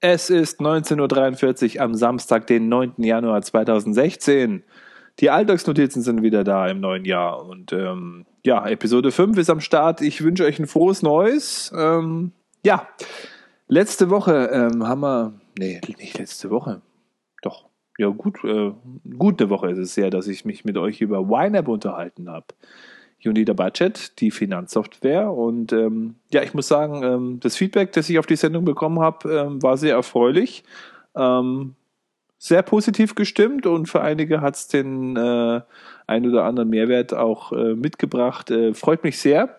Es ist 19.43 Uhr am Samstag, den 9. Januar 2016. Die Alltagsnotizen sind wieder da im neuen Jahr. Und ähm, ja, Episode 5 ist am Start. Ich wünsche euch ein frohes Neues. Ähm, ja, letzte Woche ähm, haben wir. Nee, nicht letzte Woche. Doch. Ja, gut. Äh, gute Woche ist es sehr, dass ich mich mit euch über YNAB unterhalten habe. Unida Budget, die Finanzsoftware. Und ähm, ja, ich muss sagen, ähm, das Feedback, das ich auf die Sendung bekommen habe, ähm, war sehr erfreulich. Ähm, sehr positiv gestimmt und für einige hat es den äh, ein oder anderen Mehrwert auch äh, mitgebracht. Äh, freut mich sehr.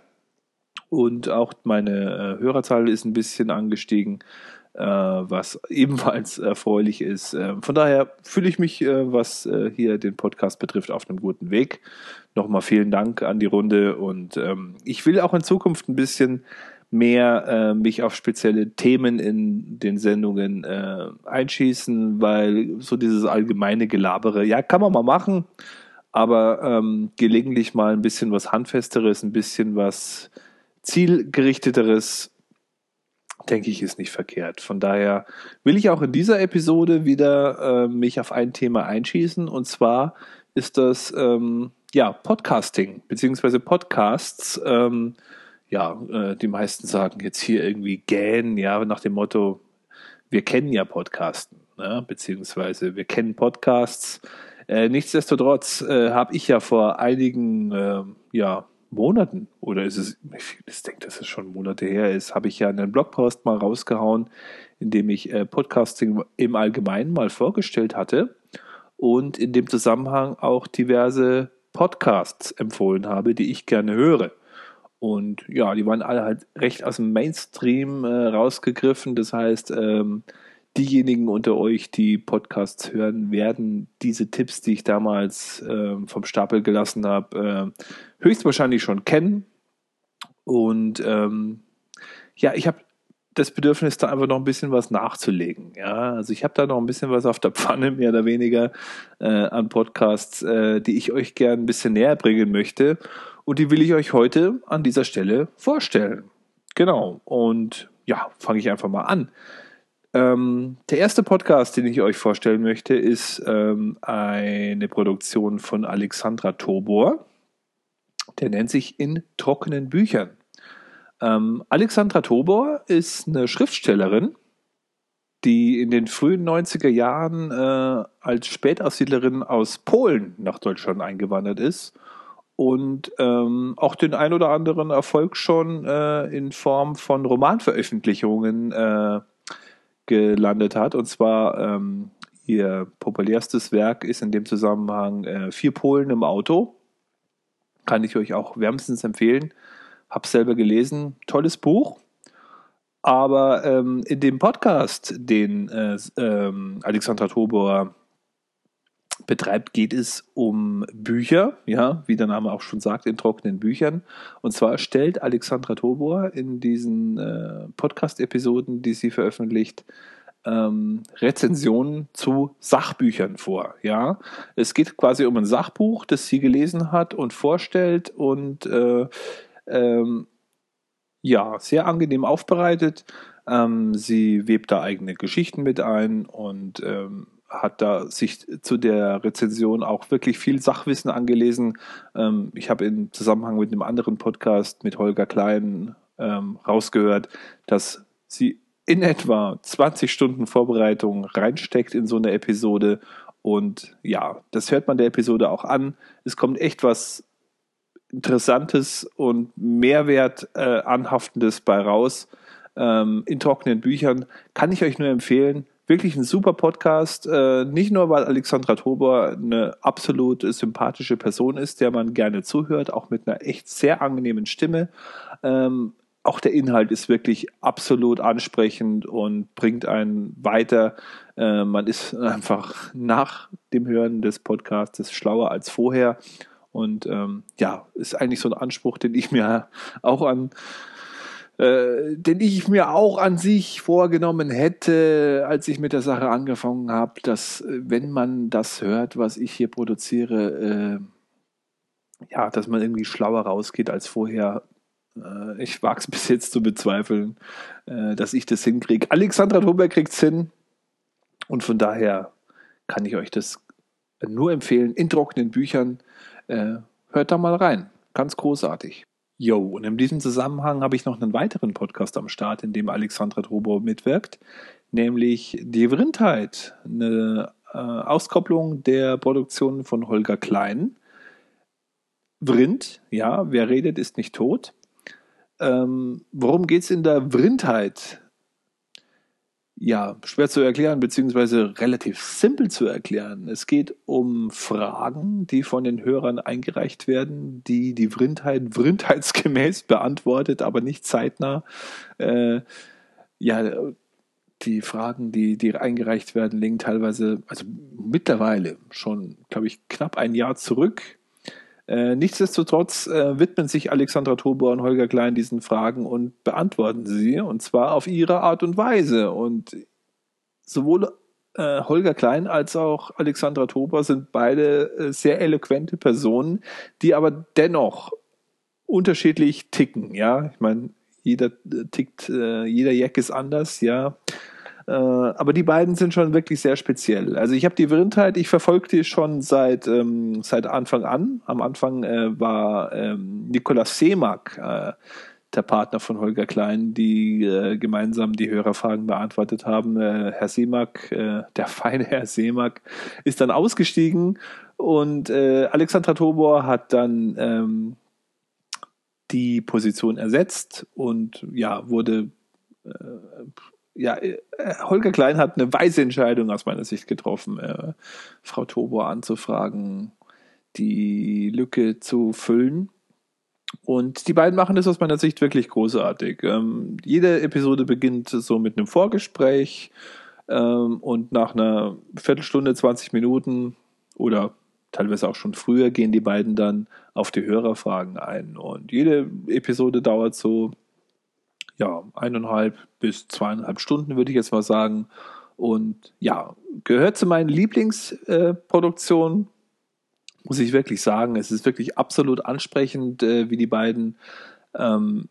Und auch meine äh, Hörerzahl ist ein bisschen angestiegen. Äh, was ebenfalls erfreulich ist. Äh, von daher fühle ich mich, äh, was hier den Podcast betrifft, auf einem guten Weg. Nochmal vielen Dank an die Runde und ähm, ich will auch in Zukunft ein bisschen mehr mich auf spezielle Themen in den Sendungen einschießen, weil so dieses allgemeine Gelabere, ja, kann man mal machen, aber ähm, gelegentlich mal ein bisschen was Handfesteres, ein bisschen was zielgerichteteres denke ich, ist nicht verkehrt. Von daher will ich auch in dieser Episode wieder äh, mich auf ein Thema einschießen und zwar ist das ähm, ja Podcasting beziehungsweise Podcasts. Ähm, ja, äh, die meisten sagen jetzt hier irgendwie gähn, ja, nach dem Motto, wir kennen ja Podcasten, ne? beziehungsweise wir kennen Podcasts. Äh, nichtsdestotrotz äh, habe ich ja vor einigen äh, ja, Monaten oder ist es, ich denke, dass es schon Monate her ist, habe ich ja einen Blogpost mal rausgehauen, in dem ich äh, Podcasting im Allgemeinen mal vorgestellt hatte und in dem Zusammenhang auch diverse Podcasts empfohlen habe, die ich gerne höre. Und ja, die waren alle halt recht aus dem Mainstream äh, rausgegriffen. Das heißt, ähm, diejenigen unter euch, die Podcasts hören, werden diese Tipps, die ich damals äh, vom Stapel gelassen habe, äh, höchstwahrscheinlich schon kennen. Und ähm, ja, ich habe das Bedürfnis, da einfach noch ein bisschen was nachzulegen. Ja, also ich habe da noch ein bisschen was auf der Pfanne, mehr oder weniger, äh, an Podcasts, äh, die ich euch gern ein bisschen näher bringen möchte. Und die will ich euch heute an dieser Stelle vorstellen. Genau. Und ja, fange ich einfach mal an. Ähm, der erste Podcast, den ich euch vorstellen möchte, ist ähm, eine Produktion von Alexandra Tobor. Der nennt sich In trockenen Büchern. Ähm, Alexandra Tobor ist eine Schriftstellerin, die in den frühen 90er Jahren äh, als Spätaussiedlerin aus Polen nach Deutschland eingewandert ist und ähm, auch den ein oder anderen Erfolg schon äh, in Form von Romanveröffentlichungen äh, gelandet hat. Und zwar ähm, ihr populärstes Werk ist in dem Zusammenhang äh, Vier Polen im Auto. Kann ich euch auch wärmstens empfehlen. Hab selber gelesen. Tolles Buch. Aber ähm, in dem Podcast, den äh, ähm, Alexandra Tobor betreibt, geht es um Bücher, ja, wie der Name auch schon sagt, in trockenen Büchern. Und zwar stellt Alexandra Tobor in diesen äh, Podcast-Episoden, die sie veröffentlicht, ähm, Rezensionen zu Sachbüchern vor. Ja, es geht quasi um ein Sachbuch, das sie gelesen hat und vorstellt und äh, ähm, ja, sehr angenehm aufbereitet. Ähm, sie webt da eigene Geschichten mit ein und ähm, hat da sich zu der Rezension auch wirklich viel Sachwissen angelesen. Ähm, ich habe im Zusammenhang mit einem anderen Podcast mit Holger Klein ähm, rausgehört, dass sie in etwa 20 Stunden Vorbereitung reinsteckt in so eine Episode. Und ja, das hört man der Episode auch an. Es kommt echt was Interessantes und Mehrwert äh, anhaftendes bei raus. Ähm, in trockenen Büchern kann ich euch nur empfehlen wirklich ein super Podcast. Äh, nicht nur, weil Alexandra Tobor eine absolut sympathische Person ist, der man gerne zuhört, auch mit einer echt sehr angenehmen Stimme. Ähm, auch der Inhalt ist wirklich absolut ansprechend und bringt einen weiter. Äh, man ist einfach nach dem Hören des Podcasts schlauer als vorher. Und ähm, ja, ist eigentlich so ein Anspruch, den ich mir auch an äh, den ich mir auch an sich vorgenommen hätte, als ich mit der Sache angefangen habe, dass äh, wenn man das hört, was ich hier produziere, äh, ja, dass man irgendwie schlauer rausgeht als vorher. Äh, ich wage es bis jetzt zu bezweifeln, äh, dass ich das hinkriege. Alexandra Tober kriegt es hin. Und von daher kann ich euch das nur empfehlen. In trockenen Büchern. Äh, hört da mal rein. Ganz großartig. Jo, und in diesem Zusammenhang habe ich noch einen weiteren Podcast am Start, in dem Alexandra Trobo mitwirkt, nämlich Die Vrindheit, eine äh, Auskopplung der Produktion von Holger Klein. Vrind, ja, wer redet, ist nicht tot. Ähm, worum geht es in der Vrindheit? Ja, schwer zu erklären, beziehungsweise relativ simpel zu erklären. Es geht um Fragen, die von den Hörern eingereicht werden, die die Vrindheit vrindheitsgemäß beantwortet, aber nicht zeitnah. Äh, ja, die Fragen, die, die eingereicht werden, liegen teilweise, also mittlerweile schon, glaube ich, knapp ein Jahr zurück. Äh, nichtsdestotrotz äh, widmen sich Alexandra Tobor und Holger Klein diesen Fragen und beantworten sie, und zwar auf ihre Art und Weise. Und sowohl äh, Holger Klein als auch Alexandra Tobor sind beide äh, sehr eloquente Personen, die aber dennoch unterschiedlich ticken. Ja, ich meine, jeder äh, tickt, jeder Jack ist anders, ja. Äh, aber die beiden sind schon wirklich sehr speziell. Also ich habe die Vrindheit, ich verfolge die schon seit, ähm, seit Anfang an. Am Anfang äh, war ähm, Nikolaus Seemack, äh, der Partner von Holger Klein, die äh, gemeinsam die Hörerfragen beantwortet haben. Äh, Herr Seemack, äh, der feine Herr Seemack, ist dann ausgestiegen und äh, Alexandra Tobor hat dann ähm, die Position ersetzt und ja, wurde äh, ja, äh, Holger Klein hat eine weise Entscheidung aus meiner Sicht getroffen, äh, Frau Tobor anzufragen, die Lücke zu füllen. Und die beiden machen das aus meiner Sicht wirklich großartig. Ähm, jede Episode beginnt so mit einem Vorgespräch ähm, und nach einer Viertelstunde, 20 Minuten oder teilweise auch schon früher gehen die beiden dann auf die Hörerfragen ein. Und jede Episode dauert so ja, eineinhalb bis zweieinhalb Stunden, würde ich jetzt mal sagen. Und ja, gehört zu meinen Lieblingsproduktionen, äh, muss ich wirklich sagen. Es ist wirklich absolut ansprechend, äh, wie die beiden ähm,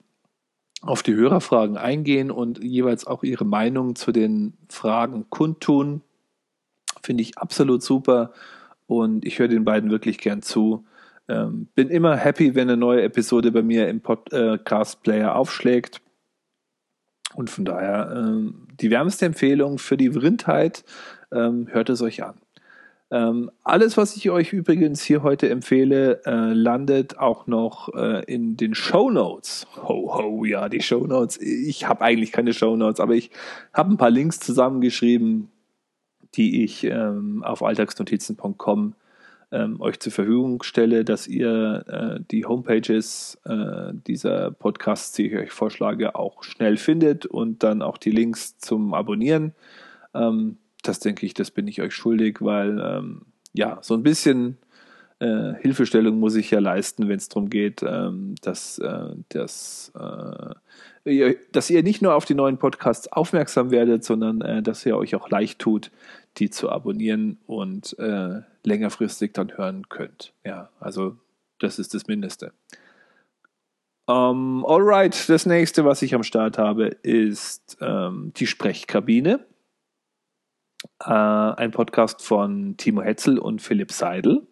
auf die Hörerfragen eingehen und jeweils auch ihre Meinung zu den Fragen kundtun. Finde ich absolut super und ich höre den beiden wirklich gern zu. Ähm, bin immer happy, wenn eine neue Episode bei mir im Podcast-Player aufschlägt. Und von daher ähm, die wärmste Empfehlung für die Vrindheit, ähm, hört es euch an. Ähm, alles, was ich euch übrigens hier heute empfehle, äh, landet auch noch äh, in den Show Notes. Ho, ho, ja, die Show Notes. Ich habe eigentlich keine Show Notes, aber ich habe ein paar Links zusammengeschrieben, die ich ähm, auf alltagsnotizen.com ähm, euch zur Verfügung stelle, dass ihr äh, die Homepages äh, dieser Podcasts, die ich euch vorschlage, auch schnell findet und dann auch die Links zum Abonnieren. Ähm, das denke ich, das bin ich euch schuldig, weil ähm, ja, so ein bisschen äh, Hilfestellung muss ich ja leisten, wenn es darum geht, ähm, dass, äh, dass, äh, ihr, dass ihr nicht nur auf die neuen Podcasts aufmerksam werdet, sondern äh, dass ihr euch auch leicht tut, die zu abonnieren und äh, längerfristig dann hören könnt. Ja, also das ist das Mindeste. Um, ähm, alright, das nächste, was ich am Start habe, ist ähm, die Sprechkabine. Äh, ein Podcast von Timo Hetzel und Philipp Seidel.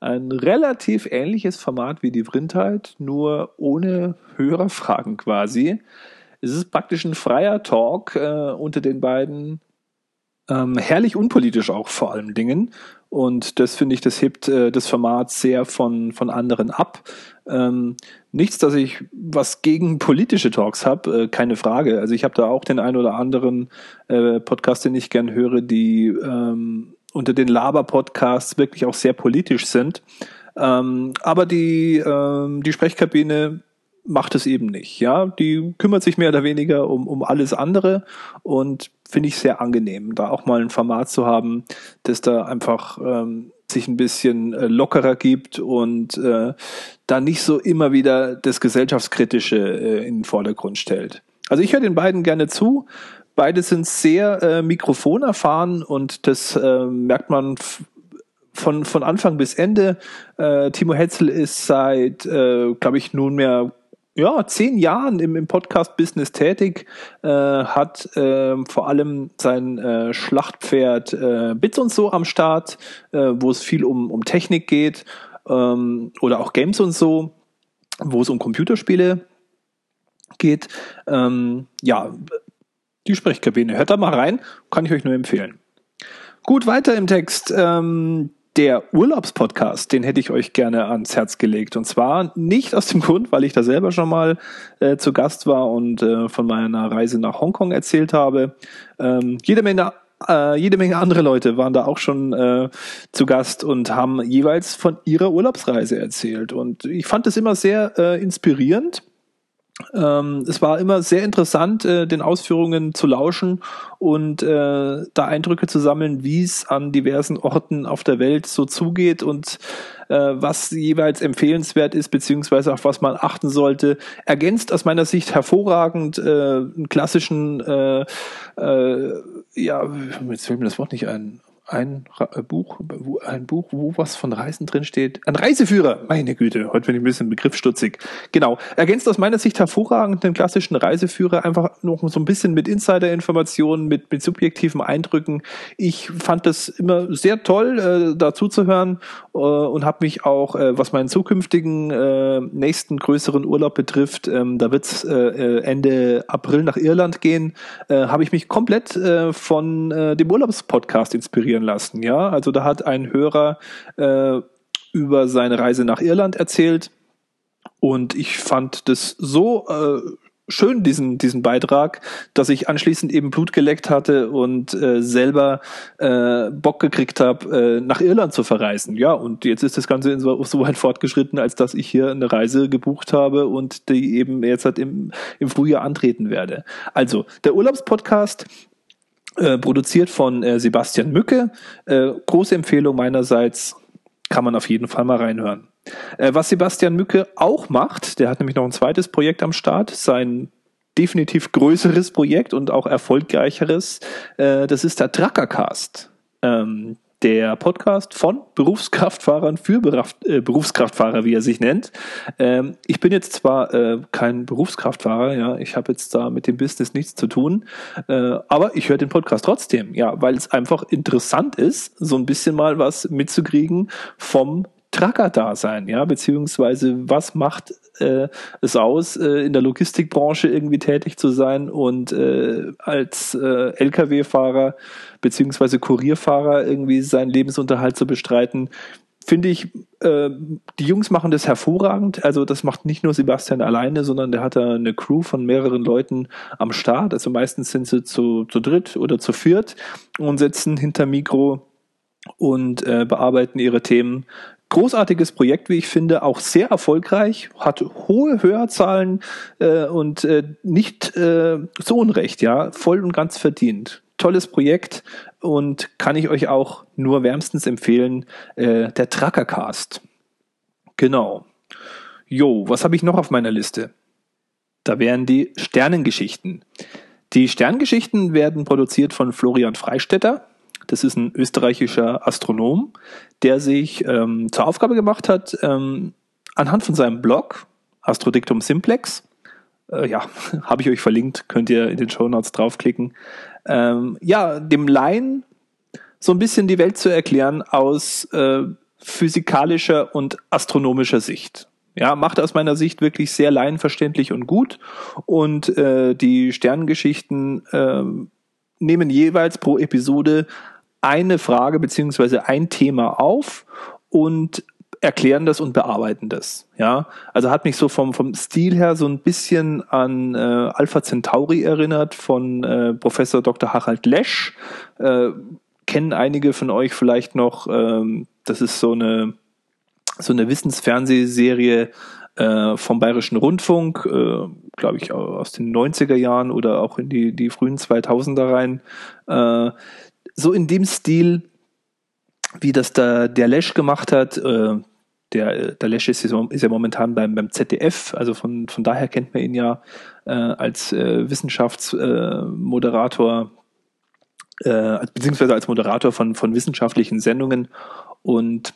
Ein relativ ähnliches Format wie die Vrindheit, nur ohne Hörerfragen quasi. Es ist praktisch ein freier Talk äh, unter den beiden ähm, herrlich unpolitisch auch vor allen Dingen. Und das finde ich, das hebt äh, das Format sehr von, von anderen ab. Ähm, nichts, dass ich was gegen politische Talks habe, äh, keine Frage. Also ich habe da auch den ein oder anderen äh, Podcast, den ich gern höre, die ähm, unter den Laber-Podcasts wirklich auch sehr politisch sind. Ähm, aber die, ähm, die Sprechkabine macht es eben nicht. Ja, die kümmert sich mehr oder weniger um, um alles andere und finde ich sehr angenehm, da auch mal ein Format zu haben, das da einfach ähm, sich ein bisschen äh, lockerer gibt und äh, da nicht so immer wieder das Gesellschaftskritische äh, in den Vordergrund stellt. Also ich höre den beiden gerne zu. Beide sind sehr äh, mikrofonerfahren und das äh, merkt man von, von Anfang bis Ende. Äh, Timo Hetzel ist seit, äh, glaube ich, nunmehr ja, zehn Jahren im, im Podcast-Business tätig, äh, hat äh, vor allem sein äh, Schlachtpferd äh, Bits und so am Start, äh, wo es viel um, um Technik geht ähm, oder auch Games und so, wo es um Computerspiele geht. Ähm, ja, die Sprechkabine. Hört da mal rein, kann ich euch nur empfehlen. Gut, weiter im Text. Ähm, der Urlaubspodcast, den hätte ich euch gerne ans Herz gelegt. Und zwar nicht aus dem Grund, weil ich da selber schon mal äh, zu Gast war und äh, von meiner Reise nach Hongkong erzählt habe. Ähm, jede Menge äh, jede Menge andere Leute waren da auch schon äh, zu Gast und haben jeweils von ihrer Urlaubsreise erzählt. Und ich fand es immer sehr äh, inspirierend ähm, es war immer sehr interessant, äh, den Ausführungen zu lauschen und äh, da Eindrücke zu sammeln, wie es an diversen Orten auf der Welt so zugeht und äh, was jeweils empfehlenswert ist, beziehungsweise auf was man achten sollte. Ergänzt aus meiner Sicht hervorragend äh, einen klassischen, äh, äh, ja, jetzt fällt mir das Wort nicht ein, ein äh, Buch, ein Buch, wo was von Reisen drin steht. Ein Reiseführer, meine Güte, heute bin ich ein bisschen begriffsstutzig. Genau, ergänzt aus meiner Sicht hervorragend den klassischen Reiseführer, einfach noch so ein bisschen mit Insider-Informationen, mit, mit subjektiven Eindrücken. Ich fand das immer sehr toll, äh, dazu zu hören äh, und habe mich auch, äh, was meinen zukünftigen äh, nächsten größeren Urlaub betrifft, ähm, da wird's äh, äh, Ende April nach Irland gehen, äh, habe ich mich komplett äh, von äh, dem Urlaubspodcast inspiriert inspirieren lassen. Ja, also da hat ein Hörer äh, über seine Reise nach Irland erzählt und ich fand das so äh, schön, diesen, diesen Beitrag, dass ich anschließend eben Blut geleckt hatte und äh, selber äh, Bock gekriegt habe, äh, nach Irland zu verreisen. Ja, und jetzt ist das Ganze so, so weit fortgeschritten, als dass ich hier eine Reise gebucht habe und die eben jetzt halt im, im Frühjahr antreten werde. Also, der Urlaubspodcast äh, produziert von äh, Sebastian Mücke. Äh, große Empfehlung meinerseits, kann man auf jeden Fall mal reinhören. Äh, was Sebastian Mücke auch macht, der hat nämlich noch ein zweites Projekt am Start, sein definitiv größeres Projekt und auch erfolgreicheres, äh, das ist der Truckercast. Ähm, der Podcast von Berufskraftfahrern für äh, Berufskraftfahrer, wie er sich nennt. Ähm, ich bin jetzt zwar äh, kein Berufskraftfahrer, ja, ich habe jetzt da mit dem Business nichts zu tun, äh, aber ich höre den Podcast trotzdem, ja, weil es einfach interessant ist, so ein bisschen mal was mitzukriegen vom Trucker-Dasein, ja, beziehungsweise was macht äh, es aus, äh, in der Logistikbranche irgendwie tätig zu sein und äh, als äh, Lkw-Fahrer beziehungsweise Kurierfahrer irgendwie seinen Lebensunterhalt zu bestreiten. Finde ich, äh, die Jungs machen das hervorragend. Also das macht nicht nur Sebastian alleine, sondern der hat da eine Crew von mehreren Leuten am Start. Also meistens sind sie zu, zu dritt oder zu viert und sitzen hinter Mikro und äh, bearbeiten ihre Themen großartiges Projekt, wie ich finde, auch sehr erfolgreich, hat hohe Hörzahlen äh, und äh, nicht äh, so unrecht, ja, voll und ganz verdient. Tolles Projekt und kann ich euch auch nur wärmstens empfehlen, äh, der Truckercast. Genau. Jo, was habe ich noch auf meiner Liste? Da wären die Sternengeschichten. Die Sterngeschichten werden produziert von Florian Freistetter. Das ist ein österreichischer Astronom, der sich ähm, zur Aufgabe gemacht hat, ähm, anhand von seinem Blog Astrodictum Simplex, äh, ja, habe ich euch verlinkt, könnt ihr in den Show Notes draufklicken, ähm, ja, dem Laien so ein bisschen die Welt zu erklären aus äh, physikalischer und astronomischer Sicht. Ja, macht aus meiner Sicht wirklich sehr laienverständlich und gut. Und äh, die Sternengeschichten äh, nehmen jeweils pro Episode eine Frage beziehungsweise ein Thema auf und erklären das und bearbeiten das. Ja, also hat mich so vom vom Stil her so ein bisschen an äh, Alpha Centauri erinnert von äh, Professor Dr. Harald Lesch. Äh, kennen einige von euch vielleicht noch. Ähm, das ist so eine so eine Wissensfernsehserie äh, vom Bayerischen Rundfunk, äh, glaube ich aus den 90er Jahren oder auch in die die frühen 2000er rein. Äh, so in dem Stil, wie das da der Lesch gemacht hat. Äh, der, der Lesch ist, ist ja momentan beim, beim ZDF, also von, von daher kennt man ihn ja äh, als äh, Wissenschaftsmoderator, äh, beziehungsweise als Moderator von, von wissenschaftlichen Sendungen. Und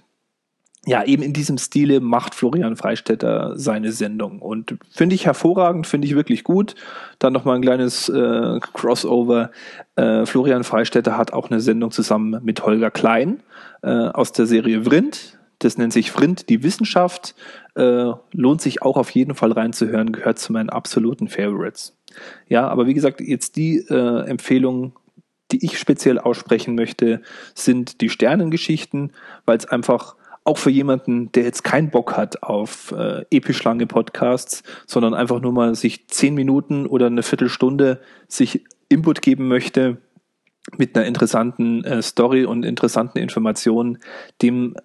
ja, eben in diesem Stile macht Florian Freistetter seine Sendung. Und finde ich hervorragend, finde ich wirklich gut. Dann nochmal ein kleines äh, Crossover. Äh, Florian Freistetter hat auch eine Sendung zusammen mit Holger Klein äh, aus der Serie Vrind. Das nennt sich Vrind, die Wissenschaft. Äh, lohnt sich auch auf jeden Fall reinzuhören, gehört zu meinen absoluten Favorites. Ja, aber wie gesagt, jetzt die äh, Empfehlung, die ich speziell aussprechen möchte, sind die Sternengeschichten, weil es einfach auch für jemanden, der jetzt keinen Bock hat auf äh, episch lange Podcasts, sondern einfach nur mal sich zehn Minuten oder eine Viertelstunde sich Input geben möchte mit einer interessanten äh, Story und interessanten Informationen, dem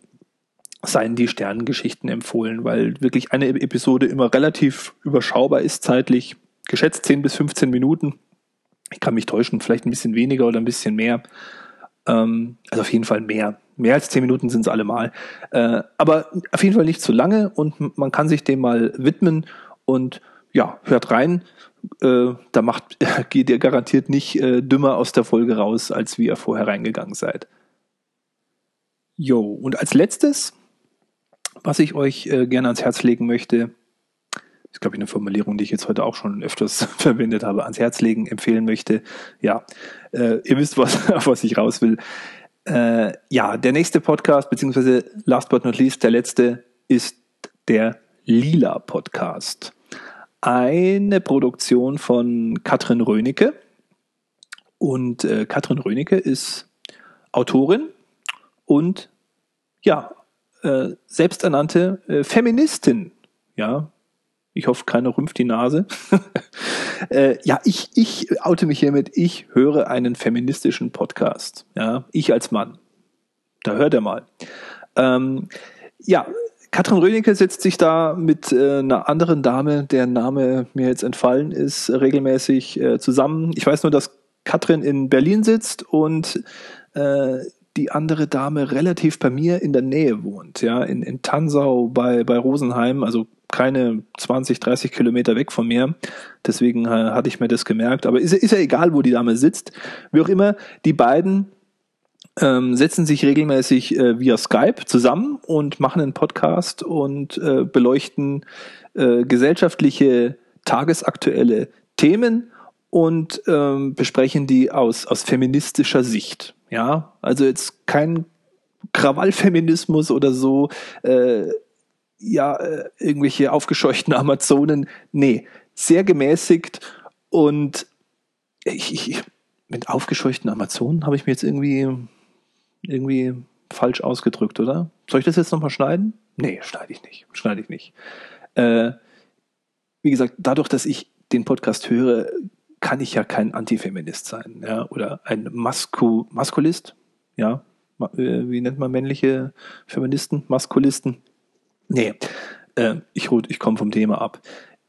seien die Sternengeschichten empfohlen, weil wirklich eine Episode immer relativ überschaubar ist zeitlich, geschätzt 10 bis 15 Minuten. Ich kann mich täuschen, vielleicht ein bisschen weniger oder ein bisschen mehr. Ähm, also auf jeden Fall mehr. Mehr als 10 Minuten sind es allemal. Äh, aber auf jeden Fall nicht zu lange und man kann sich dem mal widmen und ja, hört rein. Äh, da macht, geht ihr garantiert nicht äh, dümmer aus der Folge raus, als wie ihr vorher reingegangen seid. Jo, und als letztes, was ich euch äh, gerne ans Herz legen möchte, ist, glaube ich, eine Formulierung, die ich jetzt heute auch schon öfters verwendet habe, ans Herz legen, empfehlen möchte. Ja, äh, ihr wisst, was, auf was ich raus will. Äh, ja, der nächste Podcast, beziehungsweise last but not least, der letzte, ist der Lila Podcast. Eine Produktion von Katrin Rönecke. Und äh, Katrin Rönecke ist Autorin und ja, äh, selbsternannte äh, Feministin. Ja, ich hoffe, keiner rümpft die Nase. äh, ja, ich, ich oute mich hiermit. Ich höre einen feministischen Podcast. Ja, ich als Mann. Da hört er mal. Ähm, ja, Katrin Rönecke setzt sich da mit äh, einer anderen Dame, deren Name mir jetzt entfallen ist, regelmäßig äh, zusammen. Ich weiß nur, dass Katrin in Berlin sitzt und äh, die andere Dame relativ bei mir in der Nähe wohnt, ja, in, in Tansau bei, bei Rosenheim, also keine 20, 30 Kilometer weg von mir. Deswegen äh, hatte ich mir das gemerkt. Aber ist, ist ja egal, wo die Dame sitzt. Wie auch immer, die beiden ähm, setzen sich regelmäßig äh, via Skype zusammen und machen einen Podcast und äh, beleuchten äh, gesellschaftliche, tagesaktuelle Themen und ähm, besprechen die aus, aus feministischer Sicht. Ja, also jetzt kein Krawallfeminismus oder so. Äh, ja, äh, irgendwelche aufgescheuchten Amazonen. Nee, sehr gemäßigt und ich, ich, mit aufgescheuchten Amazonen habe ich mir jetzt irgendwie, irgendwie falsch ausgedrückt, oder? Soll ich das jetzt nochmal schneiden? Nee, schneide ich nicht. Schneide ich nicht. Äh, wie gesagt, dadurch, dass ich den Podcast höre, kann ich ja kein Antifeminist sein, ja, oder ein Masku Maskulist, ja, äh, wie nennt man männliche Feministen? Maskulisten. Nee, äh, ich, ich komme vom Thema ab.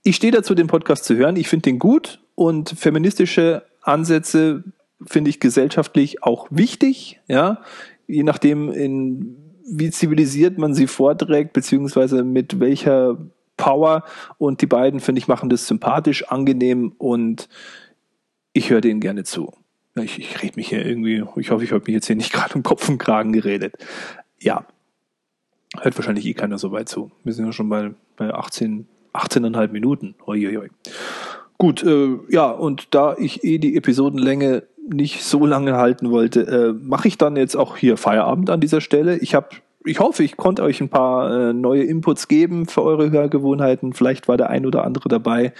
Ich stehe dazu, den Podcast zu hören. Ich finde den gut und feministische Ansätze finde ich gesellschaftlich auch wichtig, ja, je nachdem, in, wie zivilisiert man sie vorträgt, beziehungsweise mit welcher Power. Und die beiden, finde ich, machen das sympathisch, angenehm und ich höre denen gerne zu. Ich, ich rede mich hier irgendwie, ich hoffe, ich habe mich jetzt hier nicht gerade um Kopf und Kragen geredet. Ja, Hört wahrscheinlich eh keiner so weit zu. Wir sind ja schon bei, bei 18, 18,5 Minuten. Uiuiui. Gut, äh, ja, und da ich eh die Episodenlänge nicht so lange halten wollte, äh, mache ich dann jetzt auch hier Feierabend an dieser Stelle. Ich habe ich hoffe, ich konnte euch ein paar äh, neue Inputs geben für eure Hörgewohnheiten. Vielleicht war der ein oder andere dabei,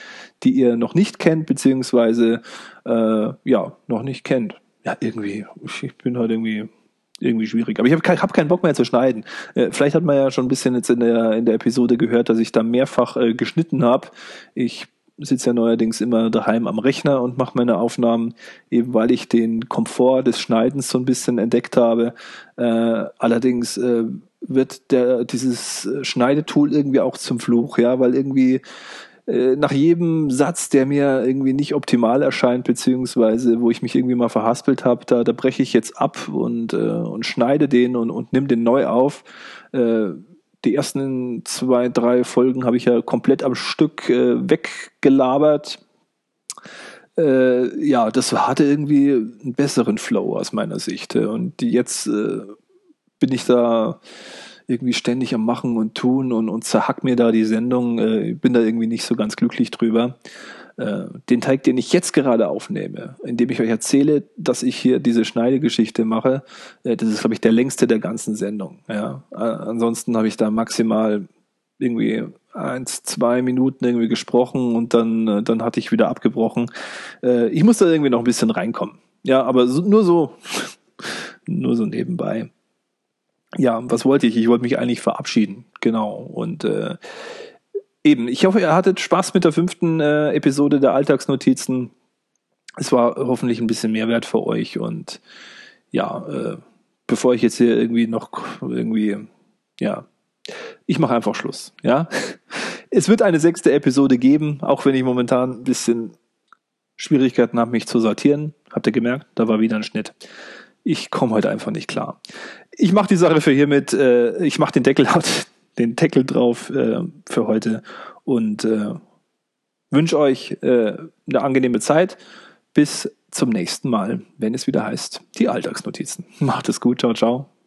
die ihr noch nicht kennt, beziehungsweise äh, ja, noch nicht kennt. Ja, irgendwie, ich bin heute irgendwie irgendwie schwierig. Aber ich habe hab keinen Bock mehr zu schneiden. Äh, vielleicht hat man ja schon ein bisschen jetzt in der, in der Episode gehört, dass ich da mehrfach äh, geschnitten habe. Ich sitze ja neuerdings immer daheim am Rechner und mache meine Aufnahmen, eben weil ich den Komfort des Schneidens so ein bisschen entdeckt habe. Äh, allerdings äh, wird der, dieses Schneidetool irgendwie auch zum Fluch, ja, weil irgendwie äh, nach jedem Satz, der mir irgendwie nicht optimal erscheint, beziehungsweise wo ich mich irgendwie mal verhaspelt habe, da, da breche ich jetzt ab und, äh, und schneide den und, und nimm den neu auf. Äh, die ersten zwei, drei Folgen habe ich ja komplett am Stück äh, weggelabert. Äh, ja, das hatte irgendwie einen besseren Flow aus meiner Sicht. Und jetzt äh, bin ich da irgendwie ständig am Machen und Tun und, und zerhack mir da die Sendung. Äh, bin da irgendwie nicht so ganz glücklich drüber. Äh, den Teig, den ich jetzt gerade aufnehme, indem ich euch erzähle, dass ich hier diese Schneidegeschichte mache, äh, das ist, glaube ich, der längste der ganzen Sendung. Ja. Ansonsten habe ich da maximal irgendwie eins, zwei Minuten irgendwie gesprochen und dann, dann hatte ich wieder abgebrochen. Ich muss da irgendwie noch ein bisschen reinkommen. Ja, aber so, nur so, nur so nebenbei. Ja, was wollte ich? Ich wollte mich eigentlich verabschieden. Genau. Und äh, eben, ich hoffe, ihr hattet Spaß mit der fünften äh, Episode der Alltagsnotizen. Es war hoffentlich ein bisschen Mehrwert für euch und ja, äh, bevor ich jetzt hier irgendwie noch irgendwie, ja, ich mache einfach Schluss. Ja, es wird eine sechste Episode geben, auch wenn ich momentan ein bisschen Schwierigkeiten habe, mich zu sortieren. Habt ihr gemerkt? Da war wieder ein Schnitt. Ich komme heute einfach nicht klar. Ich mache die Sache für hiermit. Äh, ich mache den Deckel den Deckel drauf äh, für heute und äh, wünsche euch äh, eine angenehme Zeit. Bis zum nächsten Mal, wenn es wieder heißt, die Alltagsnotizen. Macht es gut, ciao, ciao.